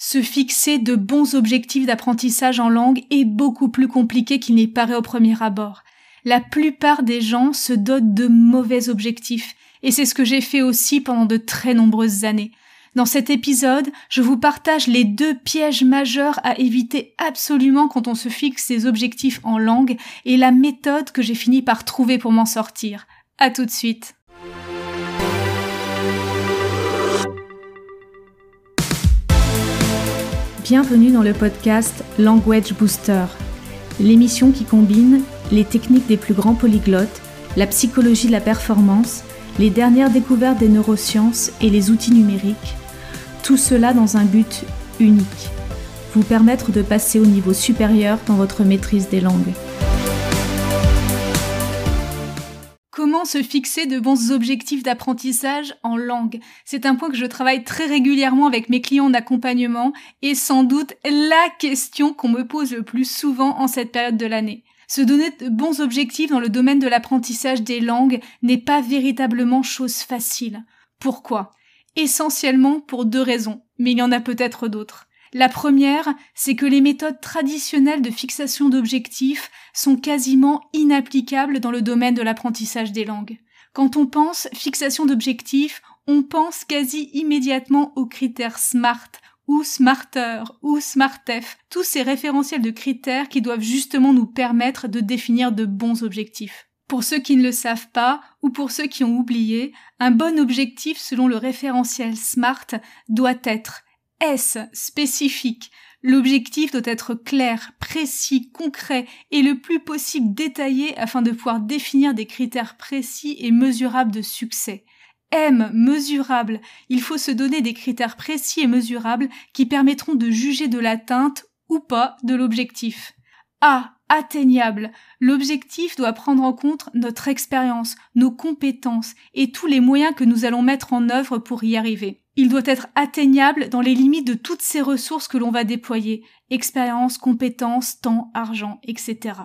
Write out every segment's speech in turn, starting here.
Se fixer de bons objectifs d'apprentissage en langue est beaucoup plus compliqué qu'il n'y paraît au premier abord. La plupart des gens se dotent de mauvais objectifs, et c'est ce que j'ai fait aussi pendant de très nombreuses années. Dans cet épisode, je vous partage les deux pièges majeurs à éviter absolument quand on se fixe ses objectifs en langue et la méthode que j'ai fini par trouver pour m'en sortir. À tout de suite. Bienvenue dans le podcast Language Booster, l'émission qui combine les techniques des plus grands polyglottes, la psychologie de la performance, les dernières découvertes des neurosciences et les outils numériques, tout cela dans un but unique, vous permettre de passer au niveau supérieur dans votre maîtrise des langues. Comment se fixer de bons objectifs d'apprentissage en langue C'est un point que je travaille très régulièrement avec mes clients d'accompagnement et sans doute la question qu'on me pose le plus souvent en cette période de l'année. Se donner de bons objectifs dans le domaine de l'apprentissage des langues n'est pas véritablement chose facile. Pourquoi? Essentiellement pour deux raisons, mais il y en a peut-être d'autres. La première, c'est que les méthodes traditionnelles de fixation d'objectifs sont quasiment inapplicables dans le domaine de l'apprentissage des langues. Quand on pense fixation d'objectifs, on pense quasi immédiatement aux critères SMART ou Smarter ou SmartF, tous ces référentiels de critères qui doivent justement nous permettre de définir de bons objectifs. Pour ceux qui ne le savent pas ou pour ceux qui ont oublié, un bon objectif selon le référentiel SMART doit être S spécifique. L'objectif doit être clair, précis, concret et le plus possible détaillé afin de pouvoir définir des critères précis et mesurables de succès. M mesurable. Il faut se donner des critères précis et mesurables qui permettront de juger de l'atteinte ou pas de l'objectif. A atteignable. L'objectif doit prendre en compte notre expérience, nos compétences et tous les moyens que nous allons mettre en œuvre pour y arriver. Il doit être atteignable dans les limites de toutes ces ressources que l'on va déployer, expérience, compétences, temps, argent, etc.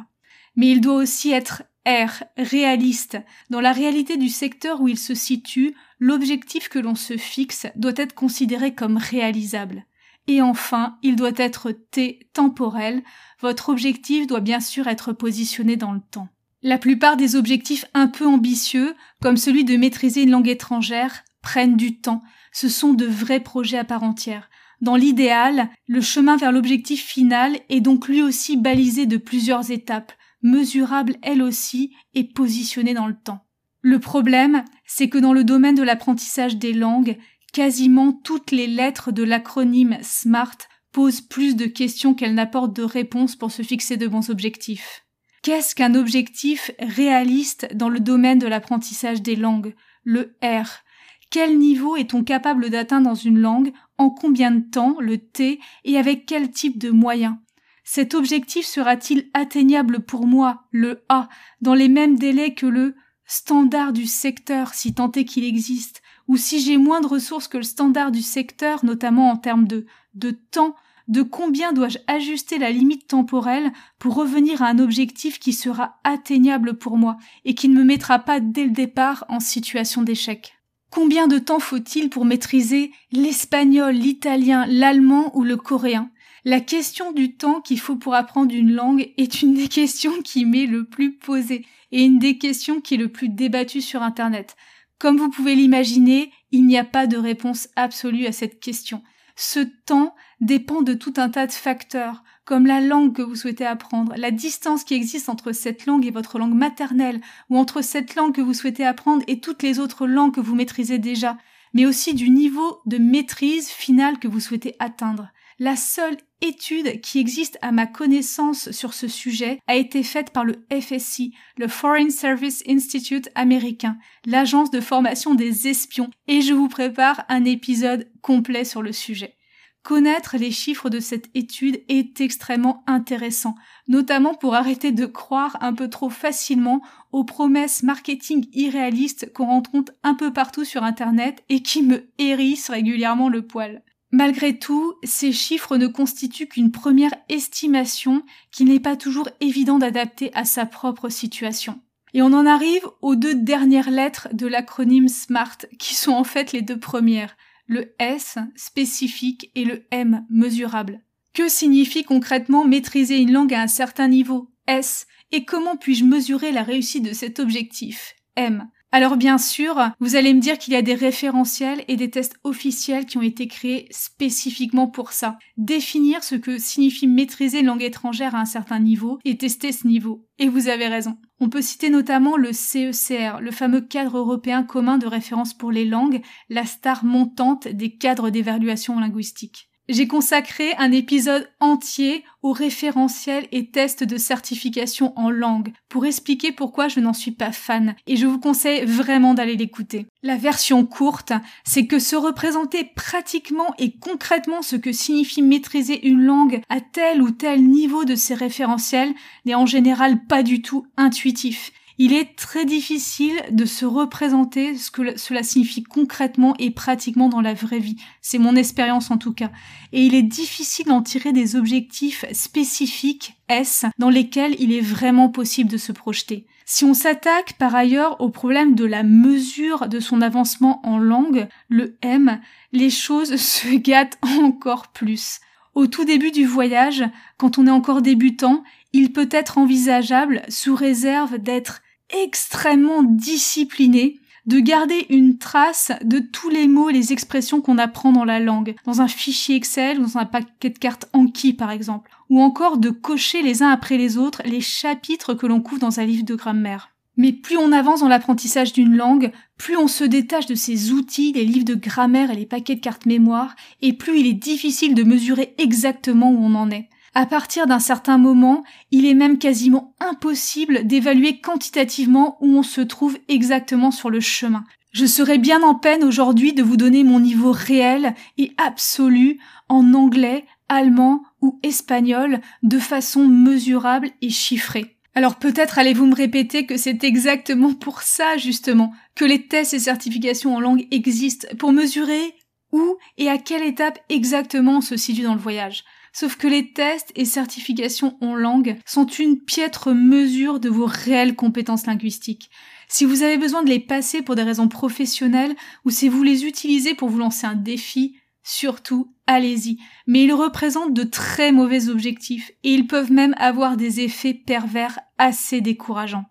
Mais il doit aussi être R, réaliste. Dans la réalité du secteur où il se situe, l'objectif que l'on se fixe doit être considéré comme réalisable. Et enfin, il doit être T temporel. Votre objectif doit bien sûr être positionné dans le temps. La plupart des objectifs un peu ambitieux, comme celui de maîtriser une langue étrangère, prennent du temps. Ce sont de vrais projets à part entière. Dans l'idéal, le chemin vers l'objectif final est donc lui aussi balisé de plusieurs étapes, mesurable elle aussi et positionnée dans le temps. Le problème, c'est que dans le domaine de l'apprentissage des langues, quasiment toutes les lettres de l'acronyme SMART posent plus de questions qu'elles n'apportent de réponses pour se fixer de bons objectifs. Qu'est-ce qu'un objectif réaliste dans le domaine de l'apprentissage des langues? Le R. Quel niveau est-on capable d'atteindre dans une langue En combien de temps Le T Et avec quel type de moyens Cet objectif sera-t-il atteignable pour moi Le A dans les mêmes délais que le standard du secteur si tant est qu'il existe? Ou si j'ai moins de ressources que le standard du secteur, notamment en termes de, de temps, de combien dois-je ajuster la limite temporelle pour revenir à un objectif qui sera atteignable pour moi et qui ne me mettra pas dès le départ en situation d'échec? Combien de temps faut-il pour maîtriser l'espagnol, l'italien, l'allemand ou le coréen? La question du temps qu'il faut pour apprendre une langue est une des questions qui m'est le plus posée et une des questions qui est le plus débattue sur Internet. Comme vous pouvez l'imaginer, il n'y a pas de réponse absolue à cette question. Ce temps dépend de tout un tas de facteurs, comme la langue que vous souhaitez apprendre, la distance qui existe entre cette langue et votre langue maternelle, ou entre cette langue que vous souhaitez apprendre et toutes les autres langues que vous maîtrisez déjà, mais aussi du niveau de maîtrise finale que vous souhaitez atteindre. La seule étude qui existe à ma connaissance sur ce sujet a été faite par le FSI, le Foreign Service Institute américain, l'agence de formation des espions, et je vous prépare un épisode complet sur le sujet. Connaître les chiffres de cette étude est extrêmement intéressant, notamment pour arrêter de croire un peu trop facilement aux promesses marketing irréalistes qu'on rencontre un peu partout sur Internet et qui me hérissent régulièrement le poil. Malgré tout, ces chiffres ne constituent qu'une première estimation qui n'est pas toujours évident d'adapter à sa propre situation. Et on en arrive aux deux dernières lettres de l'acronyme SMART, qui sont en fait les deux premières, le S spécifique et le M mesurable. Que signifie concrètement maîtriser une langue à un certain niveau S et comment puis-je mesurer la réussite de cet objectif M? Alors bien sûr, vous allez me dire qu'il y a des référentiels et des tests officiels qui ont été créés spécifiquement pour ça. Définir ce que signifie maîtriser une langue étrangère à un certain niveau et tester ce niveau. Et vous avez raison. On peut citer notamment le CECR, le fameux cadre européen commun de référence pour les langues, la star montante des cadres d'évaluation linguistique. J'ai consacré un épisode entier aux référentiels et tests de certification en langue pour expliquer pourquoi je n'en suis pas fan et je vous conseille vraiment d'aller l'écouter. La version courte, c'est que se représenter pratiquement et concrètement ce que signifie maîtriser une langue à tel ou tel niveau de ces référentiels n'est en général pas du tout intuitif il est très difficile de se représenter ce que cela signifie concrètement et pratiquement dans la vraie vie. C'est mon expérience en tout cas. Et il est difficile d'en tirer des objectifs spécifiques S dans lesquels il est vraiment possible de se projeter. Si on s'attaque par ailleurs au problème de la mesure de son avancement en langue, le M, les choses se gâtent encore plus. Au tout début du voyage, quand on est encore débutant, il peut être envisageable, sous réserve d'être extrêmement discipliné de garder une trace de tous les mots et les expressions qu'on apprend dans la langue, dans un fichier Excel ou dans un paquet de cartes Anki par exemple, ou encore de cocher les uns après les autres les chapitres que l'on couvre dans un livre de grammaire. Mais plus on avance dans l'apprentissage d'une langue, plus on se détache de ces outils, les livres de grammaire et les paquets de cartes mémoire, et plus il est difficile de mesurer exactement où on en est. À partir d'un certain moment, il est même quasiment impossible d'évaluer quantitativement où on se trouve exactement sur le chemin. Je serais bien en peine aujourd'hui de vous donner mon niveau réel et absolu en anglais, allemand ou espagnol de façon mesurable et chiffrée. Alors peut-être allez-vous me répéter que c'est exactement pour ça justement que les tests et certifications en langue existent, pour mesurer où et à quelle étape exactement on se situe dans le voyage. Sauf que les tests et certifications en langue sont une piètre mesure de vos réelles compétences linguistiques. Si vous avez besoin de les passer pour des raisons professionnelles ou si vous les utilisez pour vous lancer un défi, surtout allez-y. Mais ils représentent de très mauvais objectifs et ils peuvent même avoir des effets pervers assez décourageants.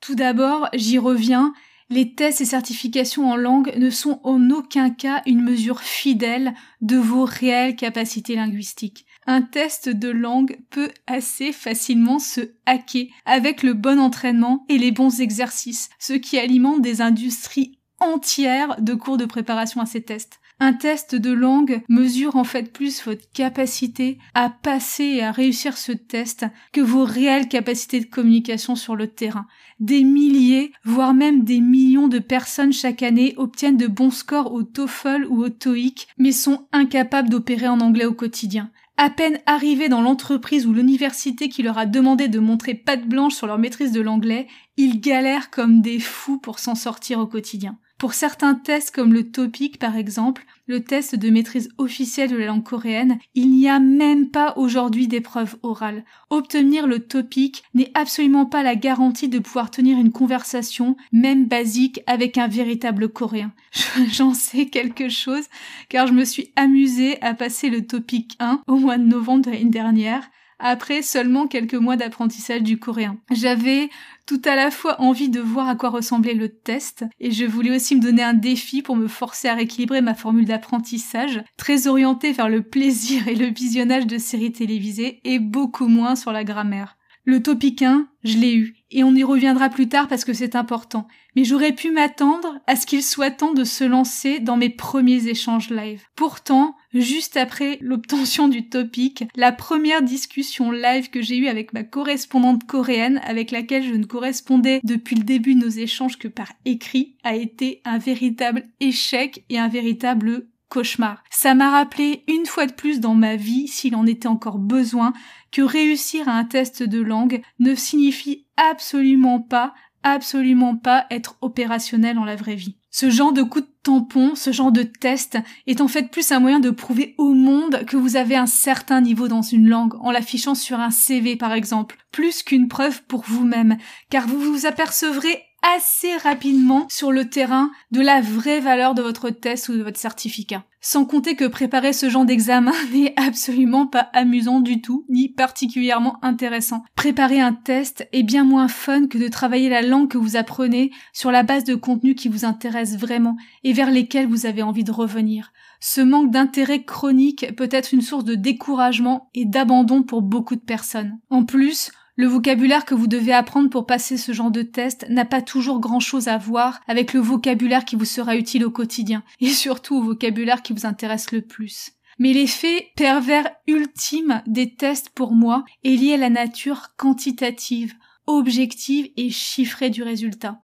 Tout d'abord, j'y reviens, les tests et certifications en langue ne sont en aucun cas une mesure fidèle de vos réelles capacités linguistiques. Un test de langue peut assez facilement se hacker avec le bon entraînement et les bons exercices, ce qui alimente des industries entières de cours de préparation à ces tests. Un test de langue mesure en fait plus votre capacité à passer et à réussir ce test que vos réelles capacités de communication sur le terrain. Des milliers, voire même des millions de personnes chaque année obtiennent de bons scores au TOEFL ou au TOEIC, mais sont incapables d'opérer en anglais au quotidien. À peine arrivés dans l'entreprise ou l'université qui leur a demandé de montrer patte blanche sur leur maîtrise de l'anglais, ils galèrent comme des fous pour s'en sortir au quotidien. Pour certains tests comme le TOPIC par exemple, le test de maîtrise officielle de la langue coréenne, il n'y a même pas aujourd'hui d'épreuve orale. Obtenir le TOPIC n'est absolument pas la garantie de pouvoir tenir une conversation, même basique, avec un véritable coréen. J'en sais quelque chose car je me suis amusée à passer le TOPIC 1 au mois de novembre de l'année dernière après seulement quelques mois d'apprentissage du coréen. J'avais tout à la fois envie de voir à quoi ressemblait le test et je voulais aussi me donner un défi pour me forcer à rééquilibrer ma formule d'apprentissage, très orientée vers le plaisir et le visionnage de séries télévisées et beaucoup moins sur la grammaire. Le topic 1, je l'ai eu, et on y reviendra plus tard parce que c'est important. Mais j'aurais pu m'attendre à ce qu'il soit temps de se lancer dans mes premiers échanges live. Pourtant, juste après l'obtention du topic, la première discussion live que j'ai eue avec ma correspondante coréenne, avec laquelle je ne correspondais depuis le début de nos échanges que par écrit, a été un véritable échec et un véritable cauchemar. Ça m'a rappelé une fois de plus dans ma vie, s'il en était encore besoin, que réussir à un test de langue ne signifie absolument pas, absolument pas être opérationnel dans la vraie vie. Ce genre de coup de tampon, ce genre de test est en fait plus un moyen de prouver au monde que vous avez un certain niveau dans une langue en l'affichant sur un CV par exemple, plus qu'une preuve pour vous-même, car vous vous apercevrez assez rapidement sur le terrain de la vraie valeur de votre test ou de votre certificat. Sans compter que préparer ce genre d'examen n'est absolument pas amusant du tout, ni particulièrement intéressant. Préparer un test est bien moins fun que de travailler la langue que vous apprenez sur la base de contenus qui vous intéressent vraiment et vers lesquels vous avez envie de revenir. Ce manque d'intérêt chronique peut être une source de découragement et d'abandon pour beaucoup de personnes. En plus, le vocabulaire que vous devez apprendre pour passer ce genre de test n'a pas toujours grand chose à voir avec le vocabulaire qui vous sera utile au quotidien, et surtout au vocabulaire qui vous intéresse le plus. Mais l'effet pervers ultime des tests pour moi est lié à la nature quantitative, objective et chiffrée du résultat.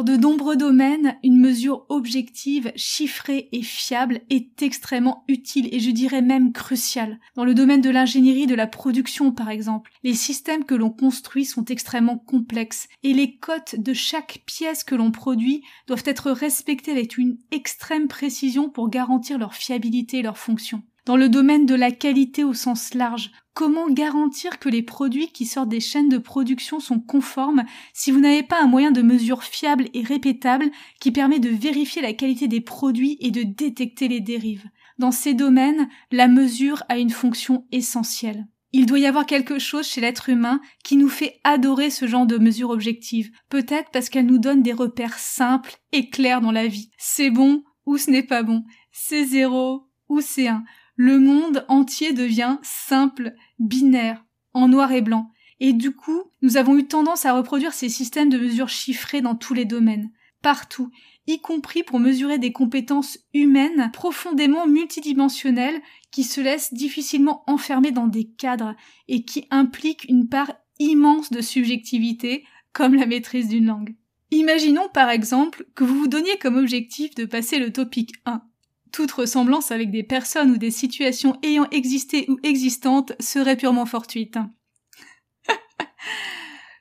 Dans de nombreux domaines, une mesure objective, chiffrée et fiable est extrêmement utile et je dirais même cruciale. Dans le domaine de l'ingénierie de la production par exemple, les systèmes que l'on construit sont extrêmement complexes et les cotes de chaque pièce que l'on produit doivent être respectées avec une extrême précision pour garantir leur fiabilité et leur fonction. Dans le domaine de la qualité au sens large, comment garantir que les produits qui sortent des chaînes de production sont conformes si vous n'avez pas un moyen de mesure fiable et répétable qui permet de vérifier la qualité des produits et de détecter les dérives? Dans ces domaines, la mesure a une fonction essentielle. Il doit y avoir quelque chose chez l'être humain qui nous fait adorer ce genre de mesure objective, peut-être parce qu'elle nous donne des repères simples et clairs dans la vie. C'est bon ou ce n'est pas bon, c'est zéro ou c'est un le monde entier devient simple, binaire, en noir et blanc. Et du coup, nous avons eu tendance à reproduire ces systèmes de mesures chiffrés dans tous les domaines, partout, y compris pour mesurer des compétences humaines profondément multidimensionnelles qui se laissent difficilement enfermer dans des cadres et qui impliquent une part immense de subjectivité, comme la maîtrise d'une langue. Imaginons par exemple que vous vous donniez comme objectif de passer le topic 1 toute ressemblance avec des personnes ou des situations ayant existé ou existantes serait purement fortuite.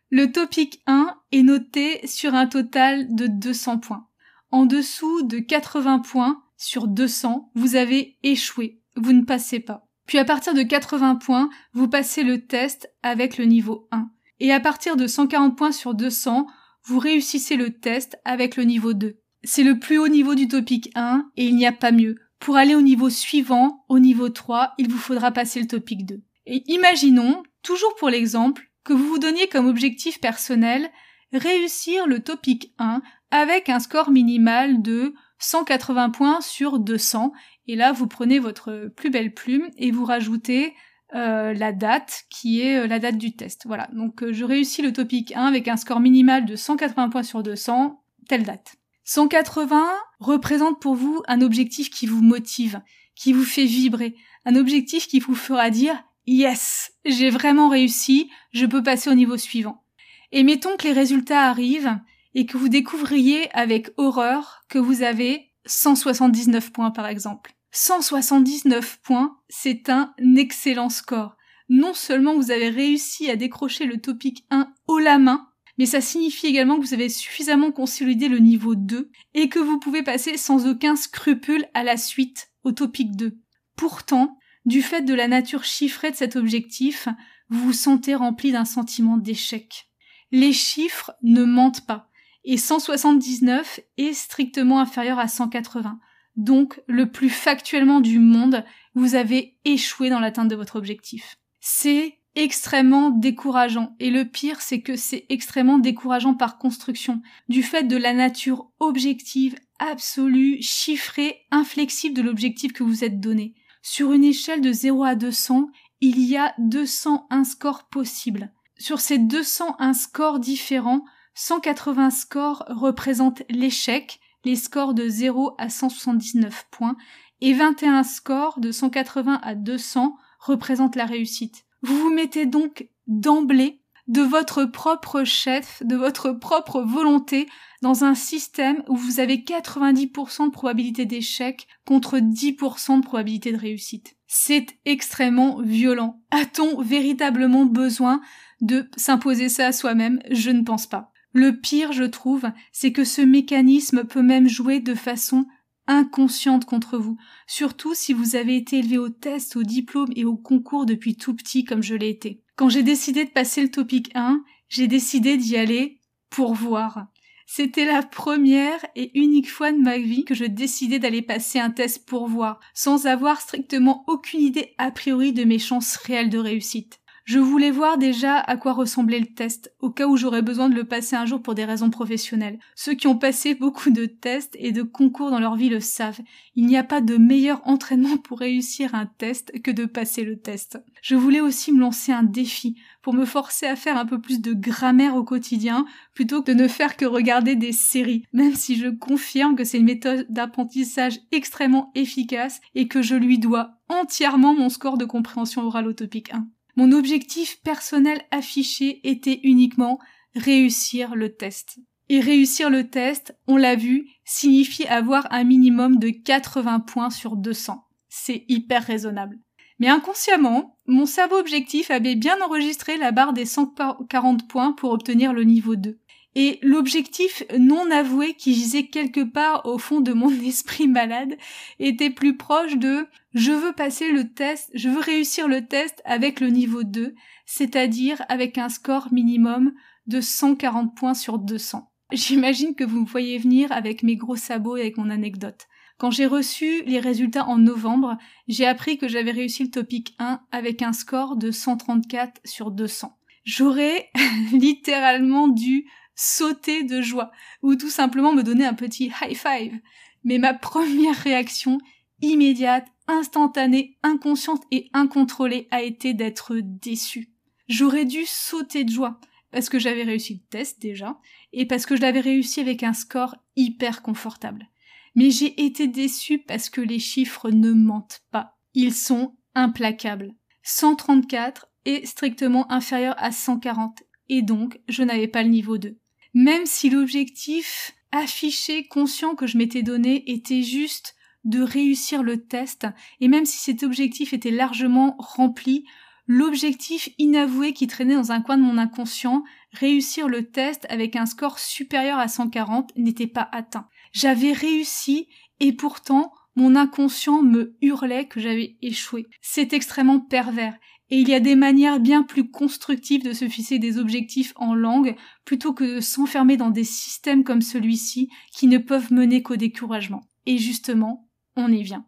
Le topic 1 est noté sur un total de 200 points. En dessous de 80 points sur 200, vous avez échoué, vous ne passez pas. Puis à partir de 80 points, vous passez le test avec le niveau 1. Et à partir de 140 points sur 200, vous réussissez le test avec le niveau 2. C'est le plus haut niveau du topic 1 et il n'y a pas mieux. Pour aller au niveau suivant, au niveau 3, il vous faudra passer le topic 2. Et imaginons, toujours pour l'exemple, que vous vous donniez comme objectif personnel réussir le topic 1 avec un score minimal de 180 points sur 200. Et là, vous prenez votre plus belle plume et vous rajoutez euh, la date qui est euh, la date du test. Voilà, donc euh, je réussis le topic 1 avec un score minimal de 180 points sur 200, telle date. 180 représente pour vous un objectif qui vous motive, qui vous fait vibrer, un objectif qui vous fera dire Yes, j'ai vraiment réussi, je peux passer au niveau suivant. Et mettons que les résultats arrivent et que vous découvriez avec horreur que vous avez 179 points par exemple. 179 points, c'est un excellent score. Non seulement vous avez réussi à décrocher le topic 1 haut la main, mais ça signifie également que vous avez suffisamment consolidé le niveau 2 et que vous pouvez passer sans aucun scrupule à la suite, au topic 2. Pourtant, du fait de la nature chiffrée de cet objectif, vous vous sentez rempli d'un sentiment d'échec. Les chiffres ne mentent pas, et 179 est strictement inférieur à 180. Donc, le plus factuellement du monde, vous avez échoué dans l'atteinte de votre objectif. C'est extrêmement décourageant. Et le pire, c'est que c'est extrêmement décourageant par construction, du fait de la nature objective, absolue, chiffrée, inflexible de l'objectif que vous êtes donné. Sur une échelle de 0 à 200, il y a 201 scores possibles. Sur ces 201 scores différents, 180 scores représentent l'échec, les scores de 0 à 179 points, et 21 scores de 180 à 200 représentent la réussite. Vous vous mettez donc d'emblée de votre propre chef, de votre propre volonté dans un système où vous avez 90% de probabilité d'échec contre 10% de probabilité de réussite. C'est extrêmement violent. A-t-on véritablement besoin de s'imposer ça à soi-même? Je ne pense pas. Le pire, je trouve, c'est que ce mécanisme peut même jouer de façon inconsciente contre vous, surtout si vous avez été élevé au test, au diplôme et au concours depuis tout petit comme je l'ai été. Quand j'ai décidé de passer le topic 1, j'ai décidé d'y aller pour voir. C'était la première et unique fois de ma vie que je décidais d'aller passer un test pour voir, sans avoir strictement aucune idée a priori de mes chances réelles de réussite. Je voulais voir déjà à quoi ressemblait le test, au cas où j'aurais besoin de le passer un jour pour des raisons professionnelles. Ceux qui ont passé beaucoup de tests et de concours dans leur vie le savent. Il n'y a pas de meilleur entraînement pour réussir un test que de passer le test. Je voulais aussi me lancer un défi pour me forcer à faire un peu plus de grammaire au quotidien plutôt que de ne faire que regarder des séries, même si je confirme que c'est une méthode d'apprentissage extrêmement efficace et que je lui dois entièrement mon score de compréhension orale au topic 1. Mon objectif personnel affiché était uniquement réussir le test. Et réussir le test, on l'a vu, signifie avoir un minimum de 80 points sur 200. C'est hyper raisonnable. Mais inconsciemment, mon cerveau objectif avait bien enregistré la barre des 140 points pour obtenir le niveau 2. Et l'objectif non avoué qui gisait quelque part au fond de mon esprit malade était plus proche de je veux passer le test, je veux réussir le test avec le niveau 2, c'est-à-dire avec un score minimum de 140 points sur 200. J'imagine que vous me voyez venir avec mes gros sabots et avec mon anecdote. Quand j'ai reçu les résultats en novembre, j'ai appris que j'avais réussi le topic 1 avec un score de 134 sur 200. J'aurais littéralement dû sauter de joie, ou tout simplement me donner un petit high five. Mais ma première réaction, immédiate, instantanée, inconsciente et incontrôlée, a été d'être déçue. J'aurais dû sauter de joie, parce que j'avais réussi le test déjà, et parce que je l'avais réussi avec un score hyper confortable. Mais j'ai été déçue parce que les chiffres ne mentent pas. Ils sont implacables. 134 est strictement inférieur à 140, et donc je n'avais pas le niveau 2 même si l'objectif affiché, conscient que je m'étais donné était juste de réussir le test, et même si cet objectif était largement rempli, l'objectif inavoué qui traînait dans un coin de mon inconscient, réussir le test avec un score supérieur à 140, n'était pas atteint. J'avais réussi, et pourtant, mon inconscient me hurlait que j'avais échoué. C'est extrêmement pervers, et il y a des manières bien plus constructives de se fixer des objectifs en langue plutôt que de s'enfermer dans des systèmes comme celui-ci qui ne peuvent mener qu'au découragement. Et justement, on y vient.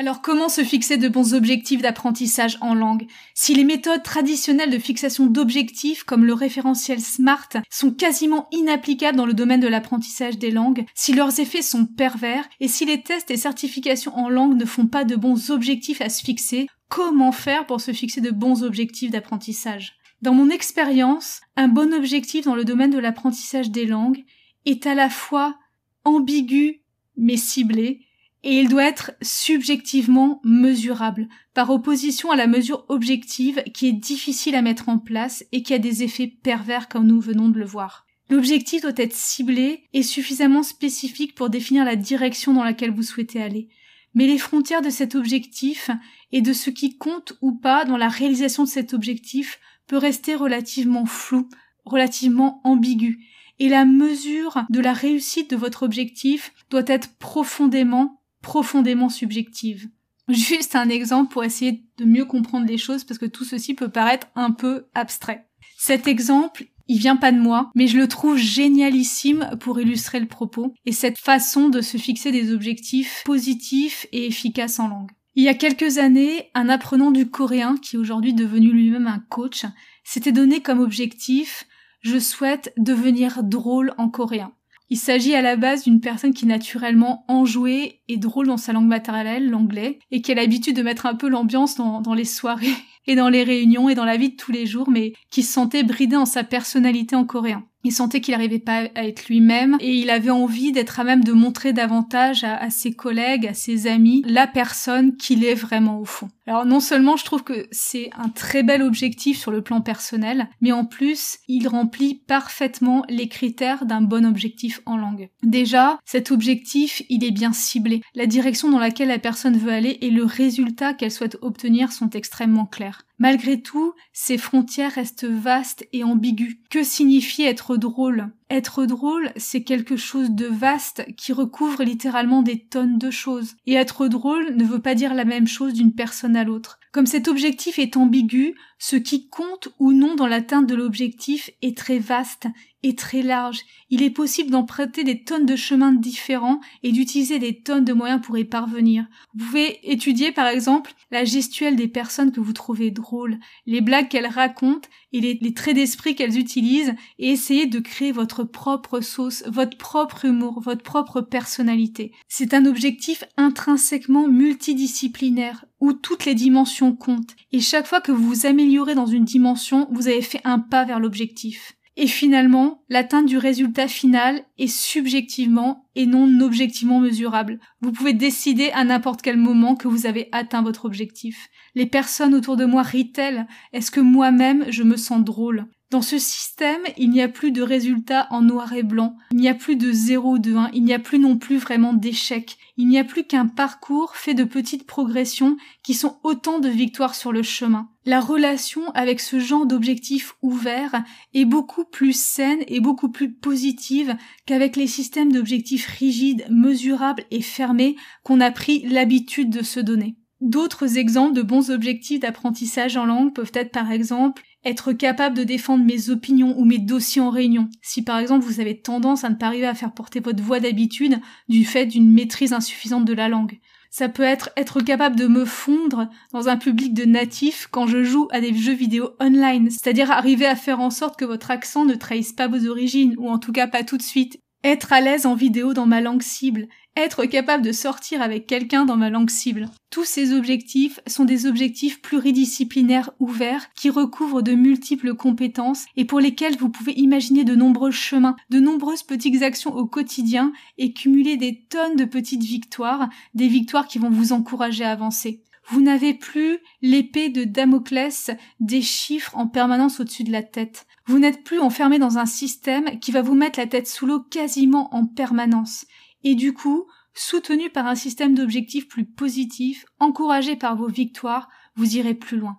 Alors comment se fixer de bons objectifs d'apprentissage en langue? Si les méthodes traditionnelles de fixation d'objectifs comme le référentiel SMART sont quasiment inapplicables dans le domaine de l'apprentissage des langues, si leurs effets sont pervers et si les tests et certifications en langue ne font pas de bons objectifs à se fixer, comment faire pour se fixer de bons objectifs d'apprentissage? Dans mon expérience, un bon objectif dans le domaine de l'apprentissage des langues est à la fois ambigu mais ciblé et il doit être subjectivement mesurable, par opposition à la mesure objective qui est difficile à mettre en place et qui a des effets pervers comme nous venons de le voir. L'objectif doit être ciblé et suffisamment spécifique pour définir la direction dans laquelle vous souhaitez aller. Mais les frontières de cet objectif et de ce qui compte ou pas dans la réalisation de cet objectif peut rester relativement flou, relativement ambigu, et la mesure de la réussite de votre objectif doit être profondément profondément subjective. Juste un exemple pour essayer de mieux comprendre les choses parce que tout ceci peut paraître un peu abstrait. Cet exemple, il vient pas de moi, mais je le trouve génialissime pour illustrer le propos et cette façon de se fixer des objectifs positifs et efficaces en langue. Il y a quelques années, un apprenant du coréen, qui est aujourd'hui devenu lui-même un coach, s'était donné comme objectif je souhaite devenir drôle en coréen. Il s'agit à la base d'une personne qui est naturellement enjouée et drôle dans sa langue maternelle, l'anglais, et qui a l'habitude de mettre un peu l'ambiance dans, les soirées et dans les réunions et dans la vie de tous les jours, mais qui se sentait bridé en sa personnalité en coréen. Il sentait qu'il n'arrivait pas à être lui-même et il avait envie d'être à même de montrer davantage à, ses collègues, à ses amis, la personne qu'il est vraiment au fond. Alors non seulement je trouve que c'est un très bel objectif sur le plan personnel, mais en plus il remplit parfaitement les critères d'un bon objectif en langue. Déjà, cet objectif, il est bien ciblé. La direction dans laquelle la personne veut aller et le résultat qu'elle souhaite obtenir sont extrêmement clairs. Malgré tout, ces frontières restent vastes et ambiguës. Que signifie être drôle? Être drôle, c'est quelque chose de vaste qui recouvre littéralement des tonnes de choses. Et être drôle ne veut pas dire la même chose d'une personne à l'autre. Comme cet objectif est ambigu, ce qui compte ou non dans l'atteinte de l'objectif est très vaste et très large. Il est possible d'emprunter des tonnes de chemins différents et d'utiliser des tonnes de moyens pour y parvenir. Vous pouvez étudier par exemple la gestuelle des personnes que vous trouvez drôles, les blagues qu'elles racontent et les, traits d'esprit qu'elles utilisent et essayer de créer votre propre sauce, votre propre humour, votre propre personnalité. C'est un objectif intrinsèquement multidisciplinaire où toutes les dimensions comptent et chaque fois que vous vous améliorez dans une dimension, vous avez fait un pas vers l'objectif. Et finalement, l'atteinte du résultat final est subjectivement et non objectivement mesurable. Vous pouvez décider à n'importe quel moment que vous avez atteint votre objectif. Les personnes autour de moi rient-elles? Est-ce que moi-même je me sens drôle? Dans ce système, il n'y a plus de résultats en noir et blanc, il n'y a plus de 0 ou de 1, il n'y a plus non plus vraiment d'échecs, il n'y a plus qu'un parcours fait de petites progressions qui sont autant de victoires sur le chemin. La relation avec ce genre d'objectif ouvert est beaucoup plus saine et beaucoup plus positive qu'avec les systèmes d'objectifs rigides, mesurables et fermés qu'on a pris l'habitude de se donner. D'autres exemples de bons objectifs d'apprentissage en langue peuvent être par exemple être capable de défendre mes opinions ou mes dossiers en réunion. Si par exemple vous avez tendance à ne pas arriver à faire porter votre voix d'habitude du fait d'une maîtrise insuffisante de la langue. Ça peut être être capable de me fondre dans un public de natifs quand je joue à des jeux vidéo online, c'est-à-dire arriver à faire en sorte que votre accent ne trahisse pas vos origines, ou en tout cas pas tout de suite. Être à l'aise en vidéo dans ma langue cible, être capable de sortir avec quelqu'un dans ma langue cible. Tous ces objectifs sont des objectifs pluridisciplinaires ouverts qui recouvrent de multiples compétences et pour lesquels vous pouvez imaginer de nombreux chemins, de nombreuses petites actions au quotidien et cumuler des tonnes de petites victoires, des victoires qui vont vous encourager à avancer. Vous n'avez plus l'épée de Damoclès des chiffres en permanence au-dessus de la tête. Vous n'êtes plus enfermé dans un système qui va vous mettre la tête sous l'eau quasiment en permanence et du coup, soutenu par un système d'objectifs plus positif, encouragé par vos victoires, vous irez plus loin.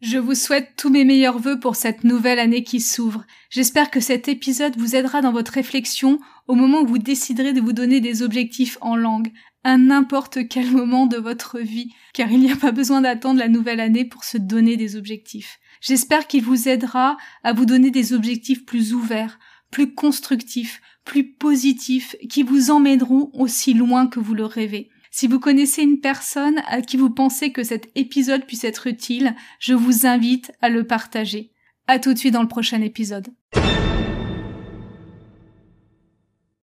Je vous souhaite tous mes meilleurs voeux pour cette nouvelle année qui s'ouvre. J'espère que cet épisode vous aidera dans votre réflexion au moment où vous déciderez de vous donner des objectifs en langue, à n'importe quel moment de votre vie, car il n'y a pas besoin d'attendre la nouvelle année pour se donner des objectifs. J'espère qu'il vous aidera à vous donner des objectifs plus ouverts, plus constructifs, plus positifs, qui vous emmèneront aussi loin que vous le rêvez. Si vous connaissez une personne à qui vous pensez que cet épisode puisse être utile, je vous invite à le partager. À tout de suite dans le prochain épisode.